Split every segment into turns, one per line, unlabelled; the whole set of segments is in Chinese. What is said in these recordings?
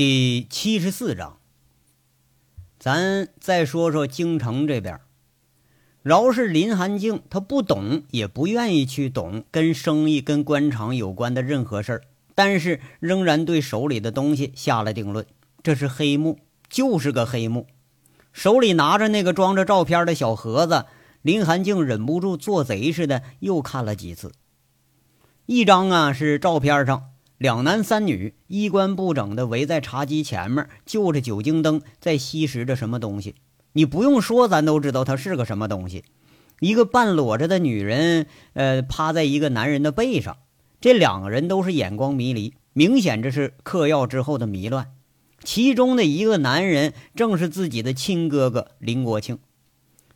第七十四章，咱再说说京城这边。饶是林寒静，他不懂，也不愿意去懂跟生意、跟官场有关的任何事儿，但是仍然对手里的东西下了定论：这是黑幕，就是个黑幕。手里拿着那个装着照片的小盒子，林寒静忍不住做贼似的又看了几次。一张啊是照片上。两男三女衣冠不整的围在茶几前面，就着酒精灯在吸食着什么东西。你不用说，咱都知道它是个什么东西。一个半裸着的女人，呃，趴在一个男人的背上。这两个人都是眼光迷离，明显这是嗑药之后的迷乱。其中的一个男人正是自己的亲哥哥林国庆。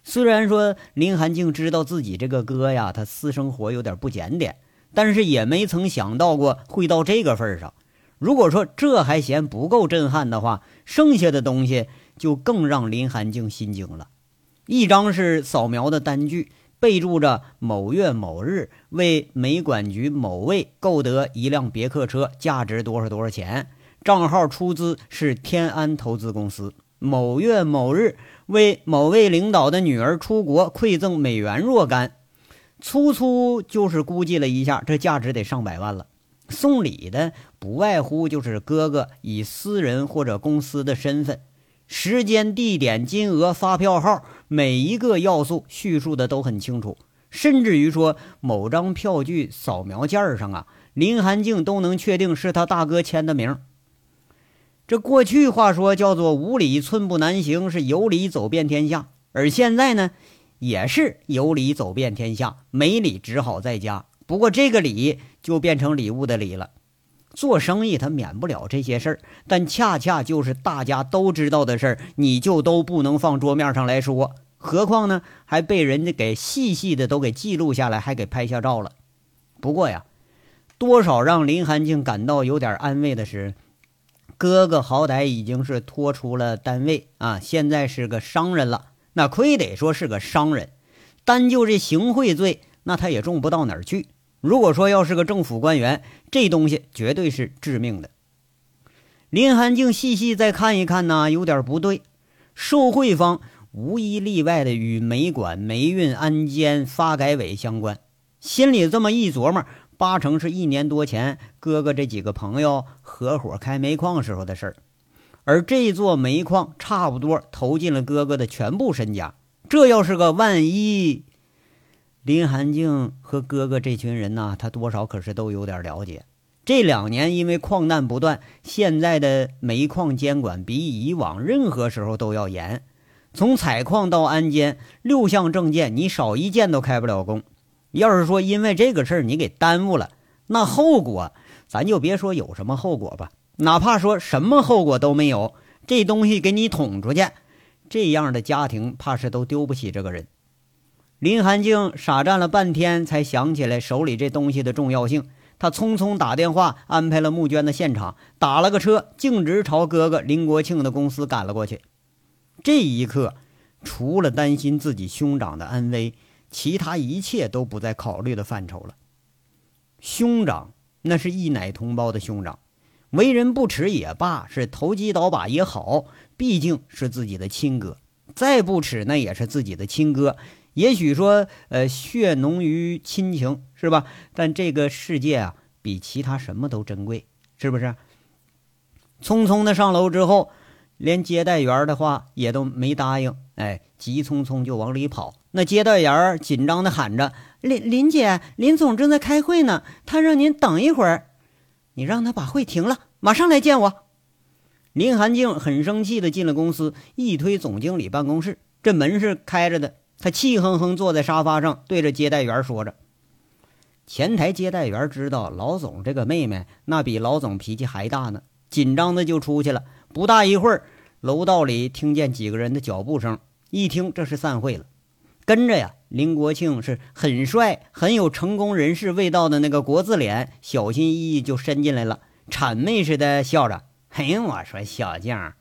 虽然说林寒静知道自己这个哥呀，他私生活有点不检点。但是也没曾想到过会到这个份上。如果说这还嫌不够震撼的话，剩下的东西就更让林寒静心惊了。一张是扫描的单据，备注着某月某日为煤管局某位购得一辆别克车，价值多少多少钱，账号出资是天安投资公司。某月某日为某位领导的女儿出国馈赠美元若干。粗粗就是估计了一下，这价值得上百万了。送礼的不外乎就是哥哥以私人或者公司的身份，时间、地点、金额、发票号，每一个要素叙述的都很清楚。甚至于说某张票据扫描件上啊，林寒静都能确定是他大哥签的名。这过去话说叫做“无礼寸步难行”，是有理走遍天下。而现在呢？也是有理走遍天下，没理只好在家。不过这个礼就变成礼物的礼了。做生意他免不了这些事儿，但恰恰就是大家都知道的事儿，你就都不能放桌面上来说。何况呢，还被人家给细细的都给记录下来，还给拍下照了。不过呀，多少让林寒静感到有点安慰的是，哥哥好歹已经是拖出了单位啊，现在是个商人了。那亏得说是个商人，单就这行贿罪，那他也重不到哪儿去。如果说要是个政府官员，这东西绝对是致命的。林寒静细细再看一看呢，有点不对。受贿方无一例外的与煤管、煤运、安监、发改委相关，心里这么一琢磨，八成是一年多前哥哥这几个朋友合伙开煤矿时候的事儿。而这座煤矿差不多投进了哥哥的全部身家，这要是个万一，林寒静和哥哥这群人呢，他多少可是都有点了解。这两年因为矿难不断，现在的煤矿监管比以往任何时候都要严。从采矿到安监，六项证件你少一件都开不了工。要是说因为这个事儿你给耽误了，那后果咱就别说有什么后果吧。哪怕说什么后果都没有，这东西给你捅出去，这样的家庭怕是都丢不起这个人。林寒静傻站了半天，才想起来手里这东西的重要性。他匆匆打电话安排了募捐的现场，打了个车，径直朝哥哥林国庆的公司赶了过去。这一刻，除了担心自己兄长的安危，其他一切都不在考虑的范畴了。兄长，那是一奶同胞的兄长。为人不耻也罢，是投机倒把也好，毕竟是自己的亲哥。再不耻，那也是自己的亲哥。也许说，呃，血浓于亲情，是吧？但这个世界啊，比其他什么都珍贵，是不是？匆匆的上楼之后，连接待员的话也都没答应，哎，急匆匆就往里跑。那接待员紧张的喊着：“林林姐，林总正在开会呢，他让您等一会儿。”你让他把会停了，马上来见我。林寒静很生气的进了公司，一推总经理办公室，这门是开着的。他气哼哼坐在沙发上，对着接待员说着。前台接待员知道老总这个妹妹那比老总脾气还大呢，紧张的就出去了。不大一会儿，楼道里听见几个人的脚步声，一听这是散会了。跟着呀。林国庆是很帅、很有成功人士味道的那个国字脸，小心翼翼就伸进来了，谄媚似的笑着：“嘿，我说小将，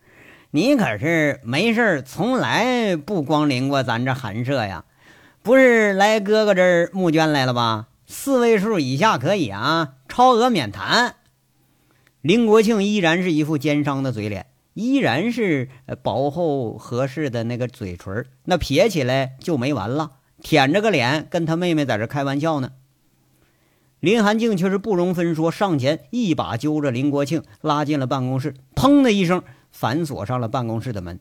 你可是没事从来不光临过咱这寒舍呀？不是来哥哥这儿募捐来了吧？四位数以下可以啊，超额免谈。”林国庆依然是一副奸商的嘴脸，依然是薄厚合适的那个嘴唇，那撇起来就没完了，舔着个脸跟他妹妹在这开玩笑呢。林寒静却是不容分说，上前一把揪着林国庆拉进了办公室，砰的一声反锁上了办公室的门。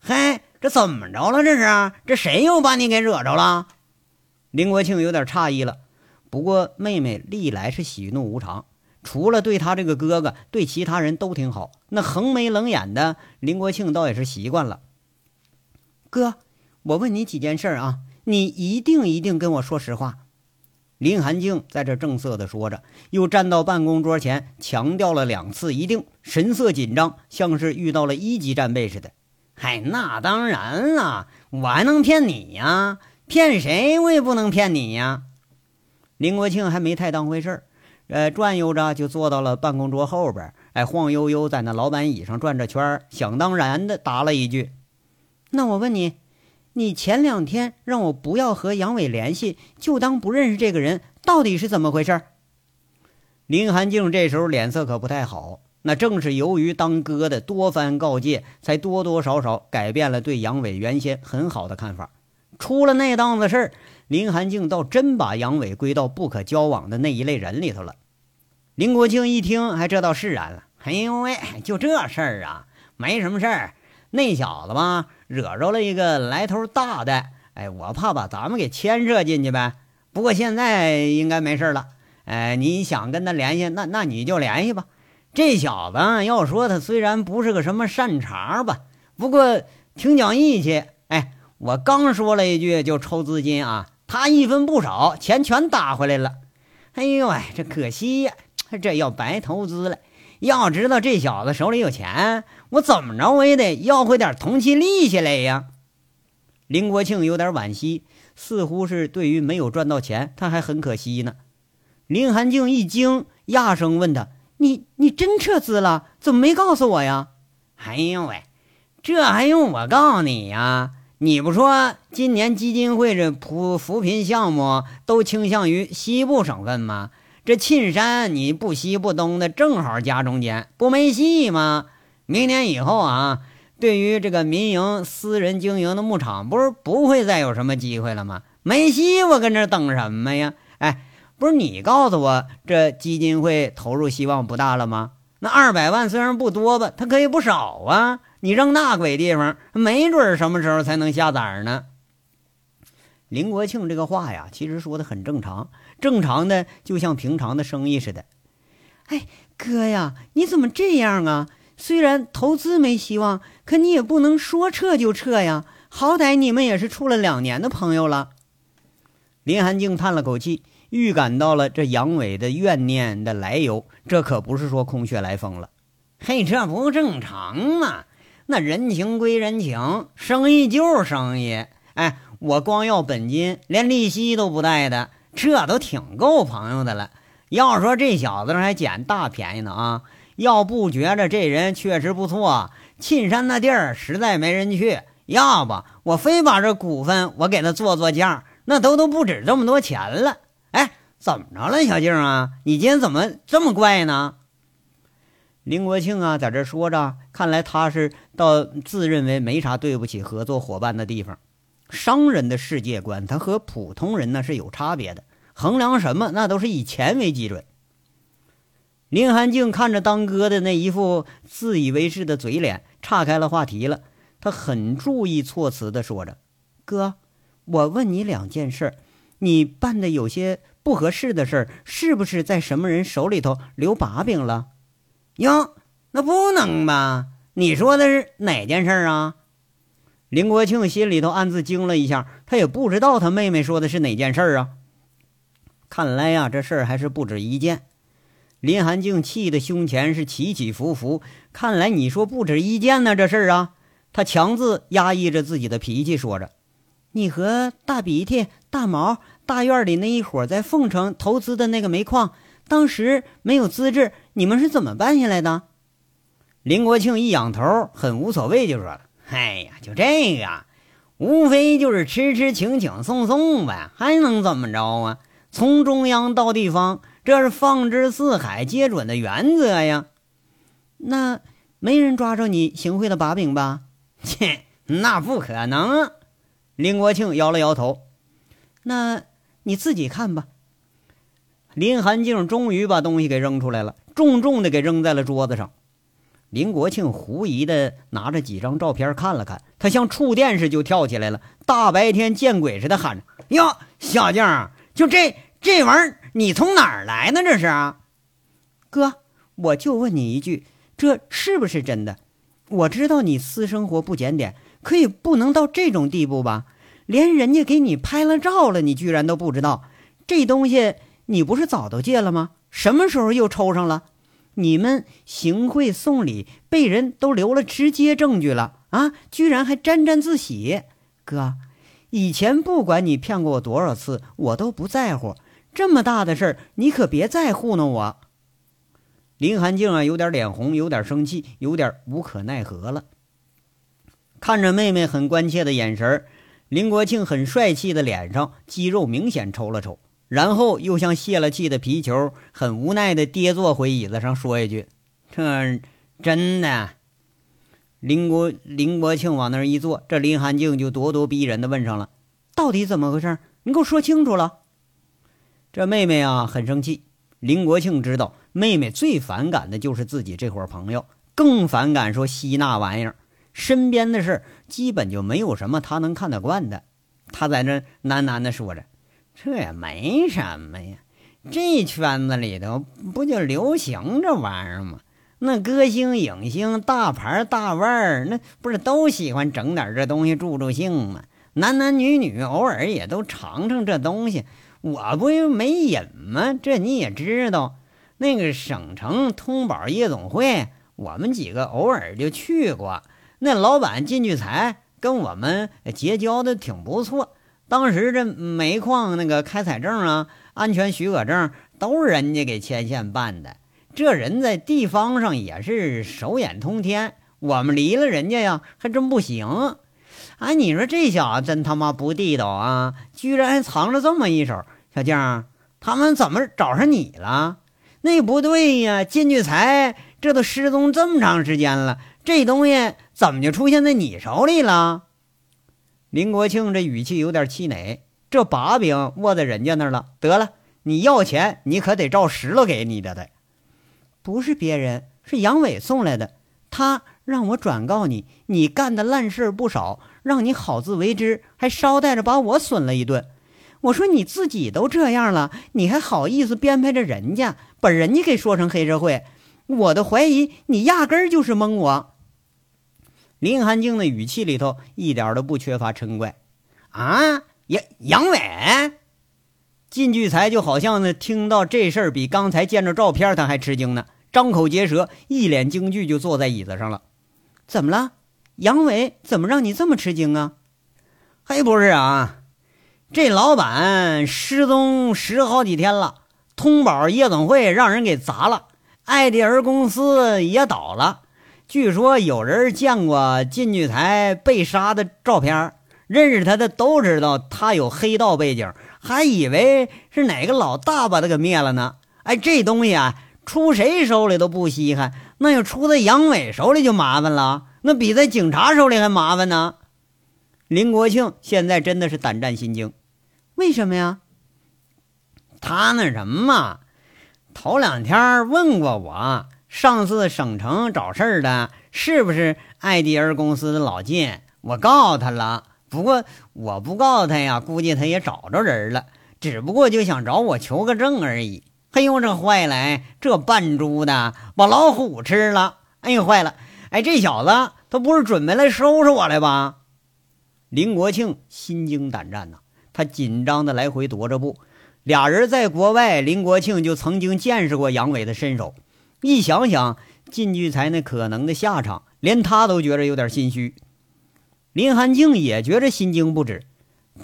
嘿，这怎么着了？这是这谁又把你给惹着了？林国庆有点诧异了。不过妹妹历来是喜怒无常，除了对他这个哥哥，对其他人都挺好。那横眉冷眼的林国庆倒也是习惯了。哥，我问你几件事啊，你一定一定跟我说实话。林寒静在这正色的说着，又站到办公桌前，强调了两次“一定”，神色紧张，像是遇到了一级战备似的。嗨，那当然了，我还能骗你呀？骗谁我也不能骗你呀！林国庆还没太当回事儿，呃，转悠着就坐到了办公桌后边，哎，晃悠悠在那老板椅上转着圈儿，想当然的答了一句：“那我问你。”你前两天让我不要和杨伟联系，就当不认识这个人，到底是怎么回事？林寒静这时候脸色可不太好，那正是由于当哥的多番告诫，才多多少少改变了对杨伟原先很好的看法。出了那档子事儿，林寒静倒真把杨伟归到不可交往的那一类人里头了。林国庆一听，还这倒释然了。哎呦喂，就这事儿啊，没什么事儿。那小子吧，惹着了一个来头大的，哎，我怕把咱们给牵涉进去呗。不过现在应该没事了。哎，你想跟他联系，那那你就联系吧。这小子要说他虽然不是个什么善茬吧，不过挺讲义气。哎，我刚说了一句就抽资金啊，他一分不少，钱全打回来了。哎呦喂，这可惜呀，这要白投资了。要知道这小子手里有钱，我怎么着我也得要回点同期利息来呀。林国庆有点惋惜，似乎是对于没有赚到钱，他还很可惜呢。林寒静一惊，压声问他：“你你真撤资了？怎么没告诉我呀？”哎呦喂，这还用我告诉你呀？你不说今年基金会这扶扶贫项目都倾向于西部省份吗？这沁山你不西不东的，正好夹中间，不没戏吗？明年以后啊，对于这个民营、私人经营的牧场，不是不会再有什么机会了吗？没戏，我跟这等什么呀？哎，不是你告诉我，这基金会投入希望不大了吗？那二百万虽然不多吧，它可以不少啊。你扔那鬼地方，没准什么时候才能下崽呢？林国庆这个话呀，其实说的很正常，正常的就像平常的生意似的。哎，哥呀，你怎么这样啊？虽然投资没希望，可你也不能说撤就撤呀。好歹你们也是处了两年的朋友了。林寒静叹了口气，预感到了这杨伟的怨念的来由，这可不是说空穴来风了。嘿，这不正常吗？那人情归人情，生意就是生意。哎。我光要本金，连利息都不带的，这都挺够朋友的了。要说这小子还捡大便宜呢啊！要不觉着这人确实不错，沁山那地儿实在没人去，要不我非把这股份我给他做做价，那都都不止这么多钱了。怎么着了，小静啊？你今天怎么这么怪呢？林国庆啊，在这说着，看来他是倒自认为没啥对不起合作伙伴的地方。商人的世界观，他和普通人那是有差别的。衡量什么，那都是以钱为基准。林寒静看着当哥的那一副自以为是的嘴脸，岔开了话题了。他很注意措辞的说着：“哥，我问你两件事，你办的有些不合适的事儿，是不是在什么人手里头留把柄了？”哟，那不能吧？你说的是哪件事儿啊？林国庆心里头暗自惊了一下，他也不知道他妹妹说的是哪件事儿啊。看来呀，这事儿还是不止一件。林寒静气得胸前是起起伏伏。看来你说不止一件呢，这事儿啊。他强自压抑着自己的脾气，说着：“你和大鼻涕、大毛、大院里那一伙在凤城投资的那个煤矿，当时没有资质，你们是怎么办下来的？”林国庆一仰头，很无所谓，就说了。哎呀，就这个，无非就是吃吃请请送送呗，还能怎么着啊？从中央到地方，这是放之四海皆准的原则呀。那没人抓着你行贿的把柄吧？
切，那不可能。林国庆摇了摇头。
那你自己看吧。
林寒静终于把东西给扔出来了，重重的给扔在了桌子上。林国庆狐疑的拿着几张照片看了看，他像触电似的就跳起来了，大白天见鬼似的喊着：“哟，小静，就这这玩意儿，你从哪儿来的？这是啊？
哥，我就问你一句，这是不是真的？我知道你私生活不检点，可以不能到这种地步吧？连人家给你拍了照了，你居然都不知道？这东西你不是早都戒了吗？什么时候又抽上了？”你们行贿送礼，被人都留了直接证据了啊！居然还沾沾自喜，哥，以前不管你骗过我多少次，我都不在乎。这么大的事儿，你可别再糊弄我。
林寒静啊，有点脸红，有点生气，有点无可奈何了。看着妹妹很关切的眼神林国庆很帅气的脸上肌肉明显抽了抽。然后又像泄了气的皮球，很无奈的跌坐回椅子上，说一句：“这真的。”林国林国庆往那儿一坐，这林寒静就咄咄逼人的问上了：“
到底怎么回事？你给我说清楚了。”
这妹妹啊很生气。林国庆知道妹妹最反感的就是自己这伙朋友，更反感说吸那玩意儿。身边的事基本就没有什么他能看得惯的。他在那喃喃的说着。这也没什么呀，这圈子里头不就流行这玩意儿吗？那歌星、影星、大牌、大腕儿，那不是都喜欢整点这东西助助兴吗？男男女女偶尔也都尝尝这东西，我不没瘾吗？这你也知道，那个省城通宝夜总会，我们几个偶尔就去过。那老板靳聚财跟我们结交的挺不错。当时这煤矿那个开采证啊、安全许可证都是人家给牵线办的，这人在地方上也是手眼通天。我们离了人家呀，还真不行。哎，你说这小子真他妈不地道啊！居然还藏着这么一手。小静，他们怎么找上你了？那不对呀，金聚财这都失踪这么长时间了，这东西怎么就出现在你手里了？林国庆这语气有点气馁，这把柄握在人家那儿了。得了，你要钱，你可得照实了给你的。的
不是别人，是杨伟送来的。他让我转告你，你干的烂事不少，让你好自为之，还捎带着把我损了一顿。我说你自己都这样了，你还好意思编排着人家，把人家给说成黑社会？我的怀疑，你压根儿就是蒙我。
林寒静的语气里头一点都不缺乏嗔怪，啊，杨杨伟，靳聚财就好像呢听到这事儿比刚才见着照片他还吃惊呢，张口结舌，一脸惊惧就坐在椅子上了。
怎么了？杨伟怎么让你这么吃惊啊？
还不是啊，这老板失踪十好几天了，通宝夜总会让人给砸了，艾迪尔公司也倒了。据说有人见过靳聚才被杀的照片，认识他的都知道他有黑道背景，还以为是哪个老大把他给灭了呢。哎，这东西啊，出谁手里都不稀罕，那要出在杨伟手里就麻烦了，那比在警察手里还麻烦呢。林国庆现在真的是胆战心惊，
为什么呀？
他那什么，头两天问过我。上次省城找事儿的是不是艾迪尔公司的老靳？我告诉他了，不过我不告诉他呀，估计他也找着人了，只不过就想找我求个证而已。嘿呦，这坏来！这扮猪的把老虎吃了！哎呦，坏了！哎，这小子他不是准备来收拾我来吧？林国庆心惊胆战呐，他紧张的来回踱着步。俩人在国外，林国庆就曾经见识过杨伟的身手。一想想靳聚才那可能的下场，连他都觉着有点心虚。林寒静也觉着心惊不止，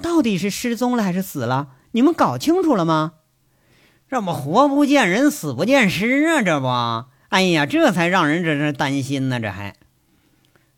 到底是失踪了还是死了？你们搞清楚了吗？
这不活不见人，死不见尸啊！这不，哎呀，这才让人这是担心呢。这还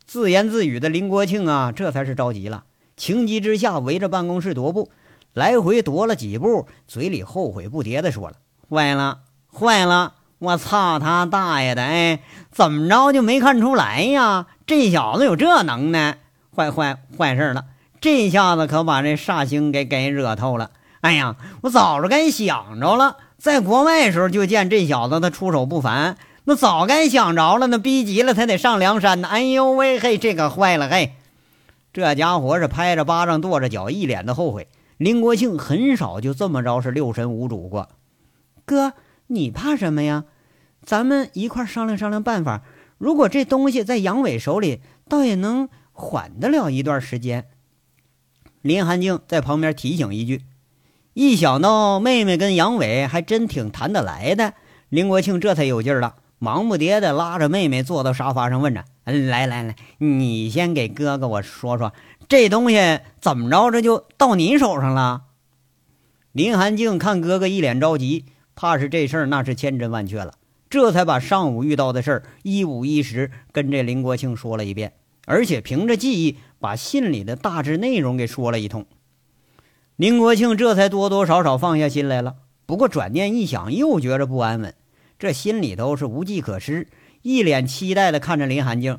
自言自语的林国庆啊，这才是着急了，情急之下围着办公室踱步，来回踱了几步，嘴里后悔不迭的说了：“坏了，坏了！”我操他大爷的！哎，
怎么着就没看出来呀？这小子有这能耐，坏坏坏事了！这下子可把这煞星给给惹透了。哎呀，我早就该想着了，在国外时候就见这小子他出手不凡，那早该想着了，那逼急了他得上梁山呢。哎呦喂嘿，这可坏了嘿！这家伙是拍着巴掌跺着脚，一脸的后悔。林国庆很少就这么着是六神无主过。
哥，你怕什么呀？咱们一块商量商量办法。如果这东西在杨伟手里，倒也能缓得了一段时间。
林寒静在旁边提醒一句。一想到妹妹跟杨伟还真挺谈得来的，林国庆这才有劲了，忙不迭的拉着妹妹坐到沙发上，问着：“来来来，你先给哥哥我说说，这东西怎么着，这就到你手上了？”林寒静看哥哥一脸着急，怕是这事儿那是千真万确了，这才把上午遇到的事儿一五一十跟这林国庆说了一遍，而且凭着记忆把信里的大致内容给说了一通。林国庆这才多多少少放下心来了，不过转念一想，又觉着不安稳，这心里头是无计可施，一脸期待的看着林寒静。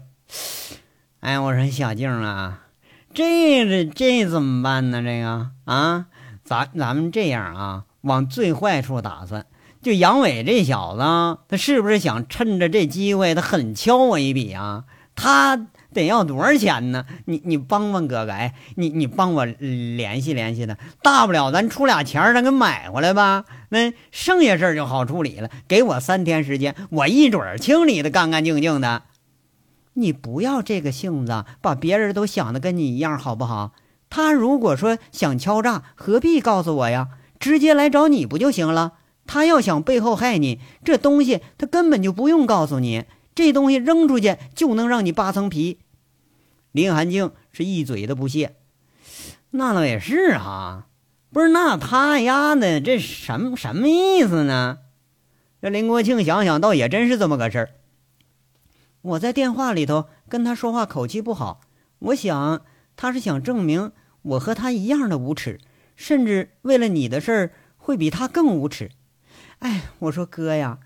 哎，我说小静啊，这这这怎么办呢？这个？啊，咱咱们这样啊，往最坏处打算，就杨伟这小子，他是不是想趁着这机会，他狠敲我一笔啊？他。得要多少钱呢？你你帮帮哥哥，哎，你你帮我联系联系他，大不了咱出俩钱咱给买回来吧。那剩下事儿就好处理了。给我三天时间，我一准儿清理的干干净净的。
你不要这个性子，把别人都想的跟你一样，好不好？他如果说想敲诈，何必告诉我呀？直接来找你不就行了？他要想背后害你，这东西他根本就不用告诉你。这东西扔出去就能让你扒层皮。
林寒静是一嘴的不屑。那倒也是哈，不是那他丫的这什么什么意思呢？这林国庆想想，倒也真是这么个事儿。
我在电话里头跟他说话口气不好，我想他是想证明我和他一样的无耻，甚至为了你的事儿会比他更无耻。哎，我说哥呀。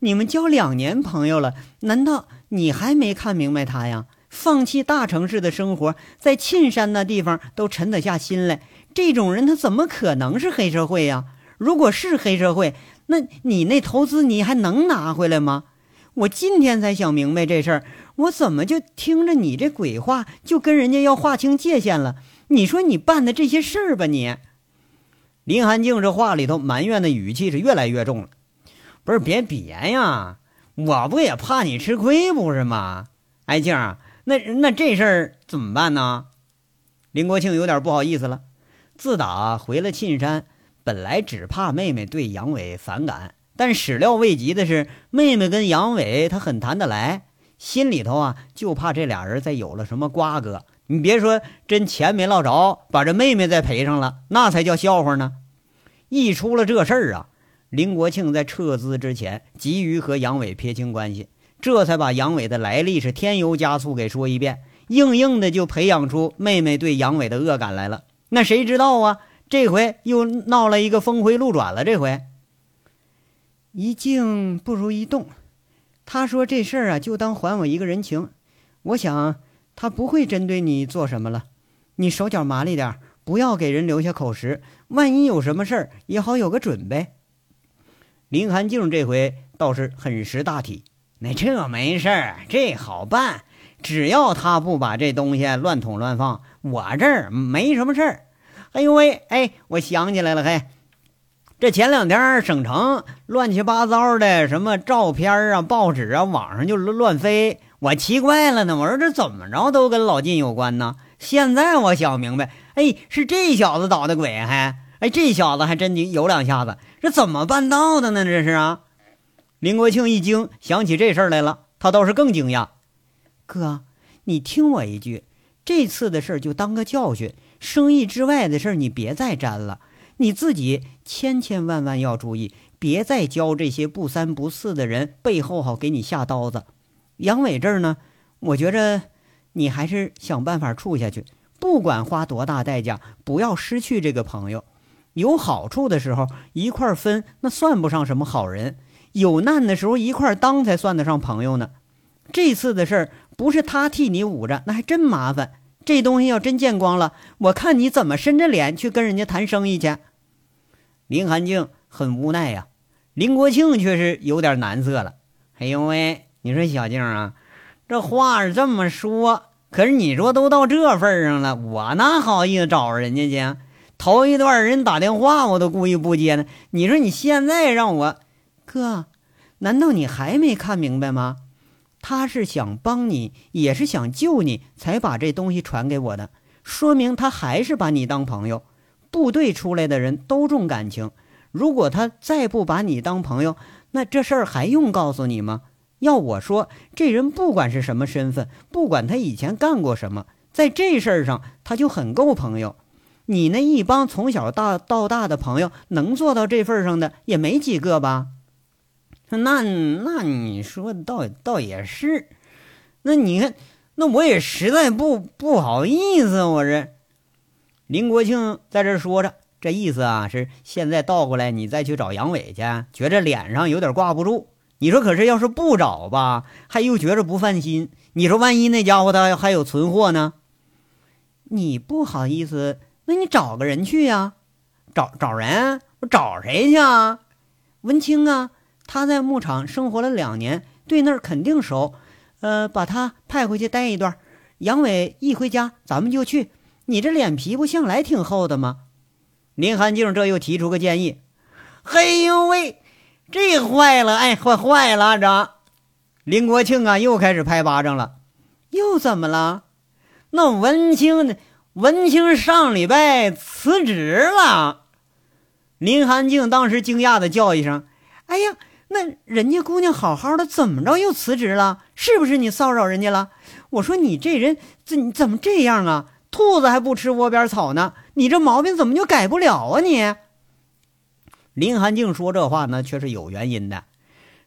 你们交两年朋友了，难道你还没看明白他呀？放弃大城市的生活，在沁山那地方都沉得下心来。这种人他怎么可能是黑社会呀？如果是黑社会，那你那投资你还能拿回来吗？我今天才想明白这事儿，我怎么就听着你这鬼话，就跟人家要划清界限了？你说你办的这些事儿吧，你。
林寒静这话里头埋怨的语气是越来越重了。不是别别呀，我不也怕你吃亏不是吗？哎静儿，那那这事儿怎么办呢？林国庆有点不好意思了。自打回了沁山，本来只怕妹妹对杨伟反感，但始料未及的是，妹妹跟杨伟他很谈得来，心里头啊就怕这俩人再有了什么瓜葛。你别说真钱没落着，把这妹妹再赔上了，那才叫笑话呢。一出了这事儿啊！林国庆在撤资之前，急于和杨伟撇清关系，这才把杨伟的来历是添油加醋给说一遍，硬硬的就培养出妹妹对杨伟的恶感来了。那谁知道啊？这回又闹了一个峰回路转了。这回
一静不如一动，他说这事儿啊，就当还我一个人情。我想他不会针对你做什么了，你手脚麻利点，不要给人留下口实，万一有什么事儿也好有个准备。
林寒静这回倒是很识大体，那这没事儿，这好办，只要他不把这东西乱捅乱放，我这儿没什么事儿。哎呦喂，哎，我想起来了，嘿，这前两天省城乱七八糟的什么照片啊、报纸啊，网上就乱飞，我奇怪了呢，我说这怎么着都跟老晋有关呢？现在我想明白，哎，是这小子捣的鬼，还哎，这小子还真有两下子。这怎么办到的呢？这是啊！林国庆一惊，想起这事儿来了，他倒是更惊讶。
哥，你听我一句，这次的事儿就当个教训，生意之外的事儿你别再沾了。你自己千千万万要注意，别再教这些不三不四的人背后好给你下刀子。杨伟这儿呢，我觉着你还是想办法处下去，不管花多大代价，不要失去这个朋友。有好处的时候一块分，那算不上什么好人；有难的时候一块当，才算得上朋友呢。这次的事儿不是他替你捂着，那还真麻烦。这东西要真见光了，我看你怎么伸着脸去跟人家谈生意去。
林寒静很无奈呀，林国庆却是有点难色了。哎呦喂，你说小静啊，这话是这么说，可是你说都到这份上了，我哪好意思找人家去？头一段人打电话我都故意不接呢。你说你现在让我，
哥，难道你还没看明白吗？他是想帮你，也是想救你，才把这东西传给我的。说明他还是把你当朋友。部队出来的人都重感情，如果他再不把你当朋友，那这事儿还用告诉你吗？要我说，这人不管是什么身份，不管他以前干过什么，在这事儿上他就很够朋友。你那一帮从小大到大的朋友，能做到这份上的也没几个吧？
那那你说倒倒也是，那你看，那我也实在不不好意思，我这林国庆在这说着，这意思啊是现在倒过来，你再去找杨伟去，觉着脸上有点挂不住。你说可是要是不找吧，还又觉着不放心。你说万一那家伙他还有存货呢？
你不好意思，那你找个人去呀？
找找人？我找谁去啊？
文清啊。他在牧场生活了两年，对那儿肯定熟。呃，把他派回去待一段。杨伟一回家，咱们就去。你这脸皮不向来挺厚的吗？
林寒静这又提出个建议。嘿呦喂，这坏了！哎，坏坏了！这林国庆啊，又开始拍巴掌了。
又怎么了？
那文清呢？文清上礼拜辞职了。林寒静当时惊讶的叫一声：“
哎呀！”那人家姑娘好好的，怎么着又辞职了？是不是你骚扰人家了？我说你这人怎怎么这样啊？兔子还不吃窝边草呢，你这毛病怎么就改不了啊？你
林寒静说这话呢，却是有原因的。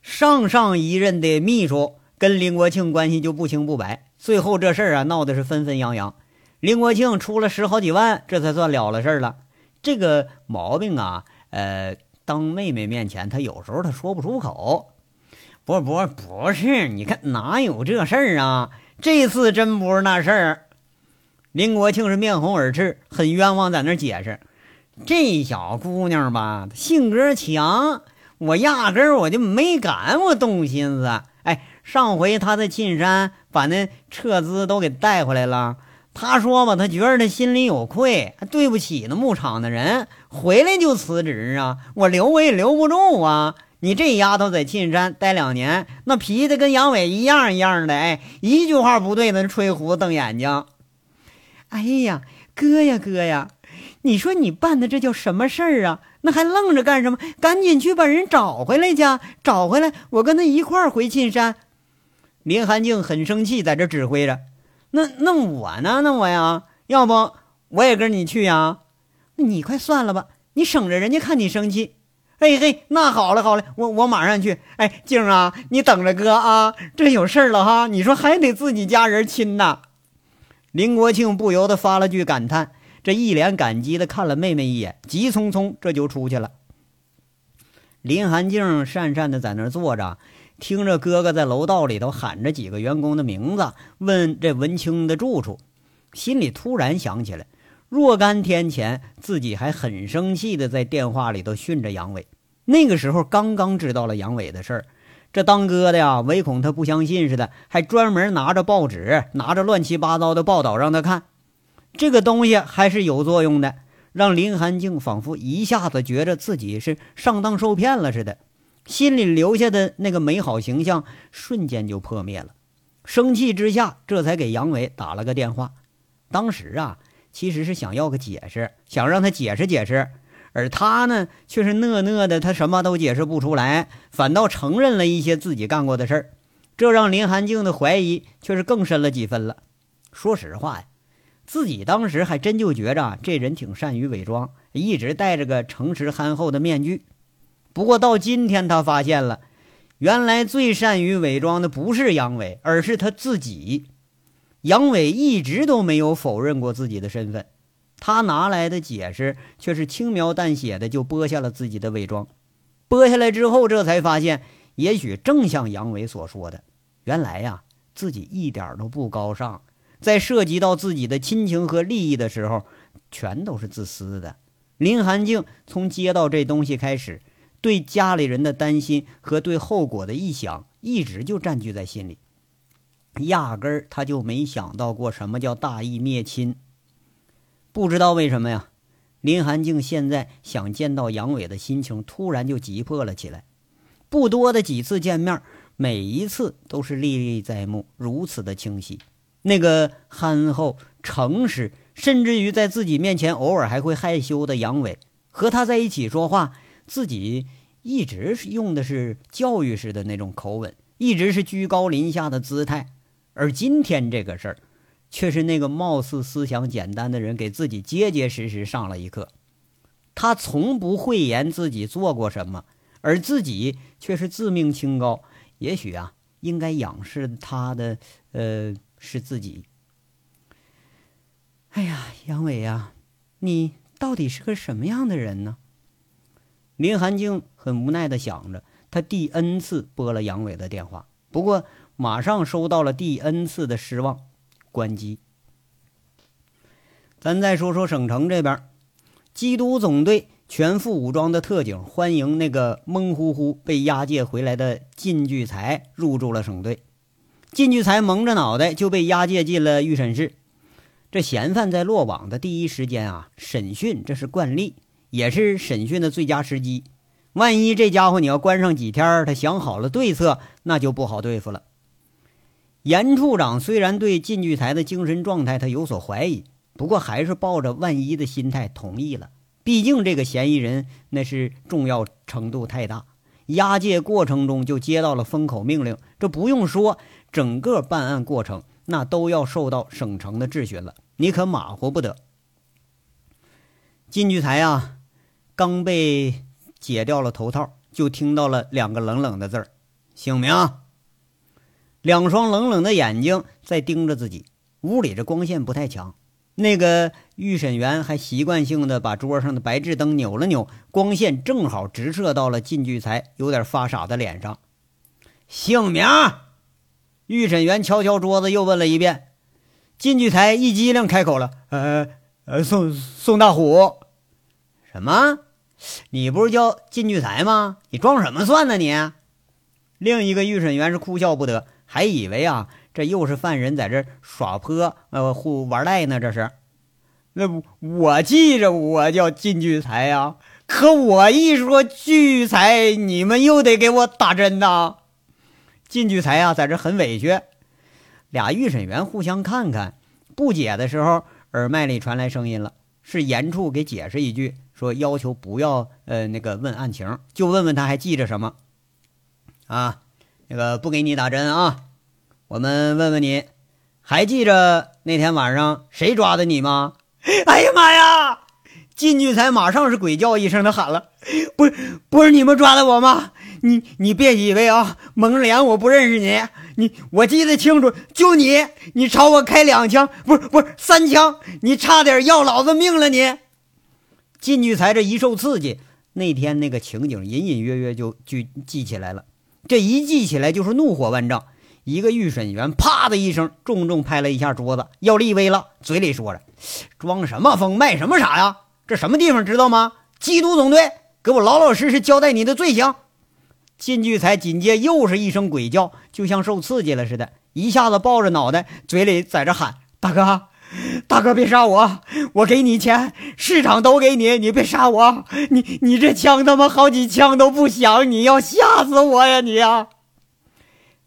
上上一任的秘书跟林国庆关系就不清不白，最后这事儿啊闹的是纷纷扬扬，林国庆出了十好几万，这才算了了事儿了。这个毛病啊，呃。当妹妹面前，他有时候他说不出口。不不不是，你看哪有这事儿啊？这次真不是那事儿。林国庆是面红耳赤，很冤枉，在那解释。这小姑娘吧，性格强，我压根儿我就没敢我动心思。哎，上回她在沁山把那撤资都给带回来了。她说吧，她觉得她心里有愧，对不起那牧场的人，回来就辞职啊！我留我也留不住啊！你这丫头在沁山待两年，那脾气跟杨伟一样一样的，哎，一句话不对，那吹胡子瞪眼睛。
哎呀，哥呀哥呀，你说你办的这叫什么事儿啊？那还愣着干什么？赶紧去把人找回来去！找回来，我跟他一块儿回沁山。
林寒静很生气，在这指挥着。那那我呢？那我呀，要不我也跟你去呀？
你快算了吧，你省着人家看你生气。
嘿嘿，那好了好了，我我马上去。哎，静啊，你等着哥啊，这有事儿了哈。你说还得自己家人亲呐。林国庆不由得发了句感叹，这一脸感激的看了妹妹一眼，急匆匆这就出去了。林寒静讪讪的在那儿坐着。听着哥哥在楼道里头喊着几个员工的名字，问这文清的住处，心里突然想起来，若干天前自己还很生气的在电话里头训着杨伟。那个时候刚刚知道了杨伟的事儿，这当哥的呀，唯恐他不相信似的，还专门拿着报纸，拿着乱七八糟的报道让他看。这个东西还是有作用的，让林寒静仿佛一下子觉着自己是上当受骗了似的。心里留下的那个美好形象瞬间就破灭了，生气之下，这才给杨伟打了个电话。当时啊，其实是想要个解释，想让他解释解释，而他呢，却是讷讷的，他什么都解释不出来，反倒承认了一些自己干过的事儿，这让林寒静的怀疑却是更深了几分了。说实话呀，自己当时还真就觉着这人挺善于伪装，一直戴着个诚实憨厚的面具。不过到今天，他发现了，原来最善于伪装的不是杨伟，而是他自己。杨伟一直都没有否认过自己的身份，他拿来的解释却是轻描淡写的就剥下了自己的伪装。剥下来之后，这才发现，也许正像杨伟所说的，原来呀，
自己一点都不高尚，在涉及到自己的亲情和利益的时候，全都是自私的。林寒静从接到这东西开始，对家里人的担心和对后果的臆想，一直就占据在心里，压根儿他就没想到过什么叫大义灭亲。不知道为什么呀，林寒静现在想见到杨伟的心情突然就急迫了起来。不多的几次见面，每一次都是历历在目，如此的清晰。那个憨厚、诚实。甚至于在自己面前偶尔还会害羞的杨伟，和他在一起说话，自己一直是用的是教育式的那种口吻，一直是居高临下的姿态。而今天这个事儿，却是那个貌似思想简单的人给自己结结实实上了一课。他从不讳言自己做过什么，而自己却是自命清高。也许啊，应该仰视他的，呃，是自己。哎呀，杨伟呀，你到底是个什么样的人呢？林寒静很无奈的想着，他第 N 次拨了杨伟的电话，不过马上收到了第 N 次的失望，关机。咱再说说省城这边，缉毒总队全副武装的特警欢迎那个懵乎乎被押解回来的靳聚财入住了省队。靳聚才蒙着脑袋就被押解进了预审室。这嫌犯在落网的第一时间啊，审讯这是惯例，也是审讯的最佳时机。万一这家伙你要关上几天，他想好了对策，那就不好对付了。严处长虽然对靳聚才的精神状态他有所怀疑，不过还是抱着万一的心态同意了。毕竟这个嫌疑人那是重要程度太大，押解过程中就接到了封口命令，这不用说，整个办案过程那都要受到省城的质询了。你可马虎不得。靳聚财啊，刚被解掉了头套，就听到了两个冷冷的字儿：“姓名。”两双冷冷的眼睛在盯着自己。屋里这光线不太强，那个预审员还习惯性的把桌上的白炽灯扭了扭，光线正好直射到了靳聚才有点发傻的脸上。姓名。预审员敲敲桌子，又问了一遍。靳聚财一激灵，开口了：“呃呃，宋宋大虎，什么？你不是叫靳聚财吗？你装什么蒜呢？你？”另一个预审员是哭笑不得，还以为啊，这又是犯人在这耍泼，呃，互玩赖呢。这是，那我记着我叫靳聚财呀，可我一说聚财，你们又得给我打针呐。靳聚才啊，在这很委屈。俩预审员互相看看，不解的时候，耳麦里传来声音了，是严处给解释一句，说要求不要呃那个问案情，就问问他还记着什么啊？那个不给你打针啊，我们问问你，还记着那天晚上谁抓的你吗？哎呀妈呀！靳聚才马上是鬼叫一声的喊了：“不是不是你们抓的我吗？你你别以为啊蒙脸我不认识你。”你我记得清楚，就你，你朝我开两枪，不是不是三枪，你差点要老子命了！你靳聚才这一受刺激，那天那个情景隐隐约约就就记起来了，这一记起来就是怒火万丈。一个预审员啪的一声重重拍了一下桌子，要立威了，嘴里说着：“装什么疯，卖什么傻呀？这什么地方知道吗？缉毒总队，给我老老实实交代你的罪行。”靳聚才紧接又是一声鬼叫，就像受刺激了似的，一下子抱着脑袋，嘴里在这喊：“大哥，大哥，别杀我！我给你钱，市场都给你，你别杀我！你你这枪他妈好几枪都不响，你要吓死我呀你呀！”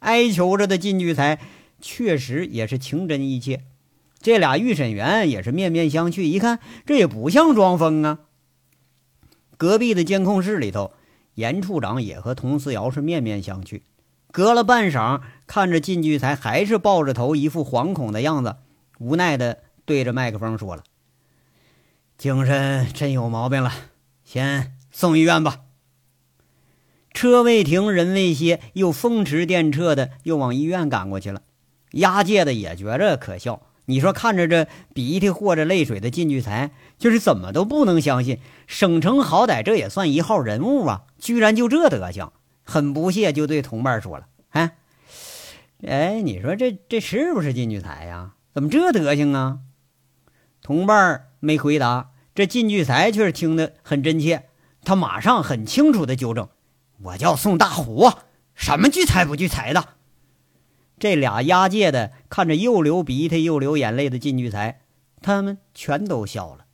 哀求着的靳聚才确实也是情真意切，这俩预审员也是面面相觑，一看这也不像装疯啊。隔壁的监控室里头。严处长也和佟思瑶是面面相觑，隔了半晌，看着靳聚才还是抱着头，一副惶恐的样子，无奈的对着麦克风说了：“精神真有毛病了，先送医院吧。”车未停，人未歇，又风驰电掣的又往医院赶过去了。押解的也觉着可笑。你说看着这鼻涕或者泪水的靳聚才，就是怎么都不能相信，省城好歹这也算一号人物啊，居然就这德行，很不屑就对同伴说了：“哎，
哎，你说这这是不是靳聚财呀？怎么这德行啊？同伴没回答，这靳聚财却是听得很真切，他马上很清楚的纠正：“我叫宋大虎，什么聚财不聚财的。”这俩押解的看着又流鼻涕又流眼泪的靳聚财，他们全都笑了。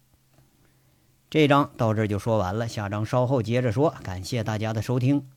这章到这就说完了，下章稍后接着说。感谢大家的收听。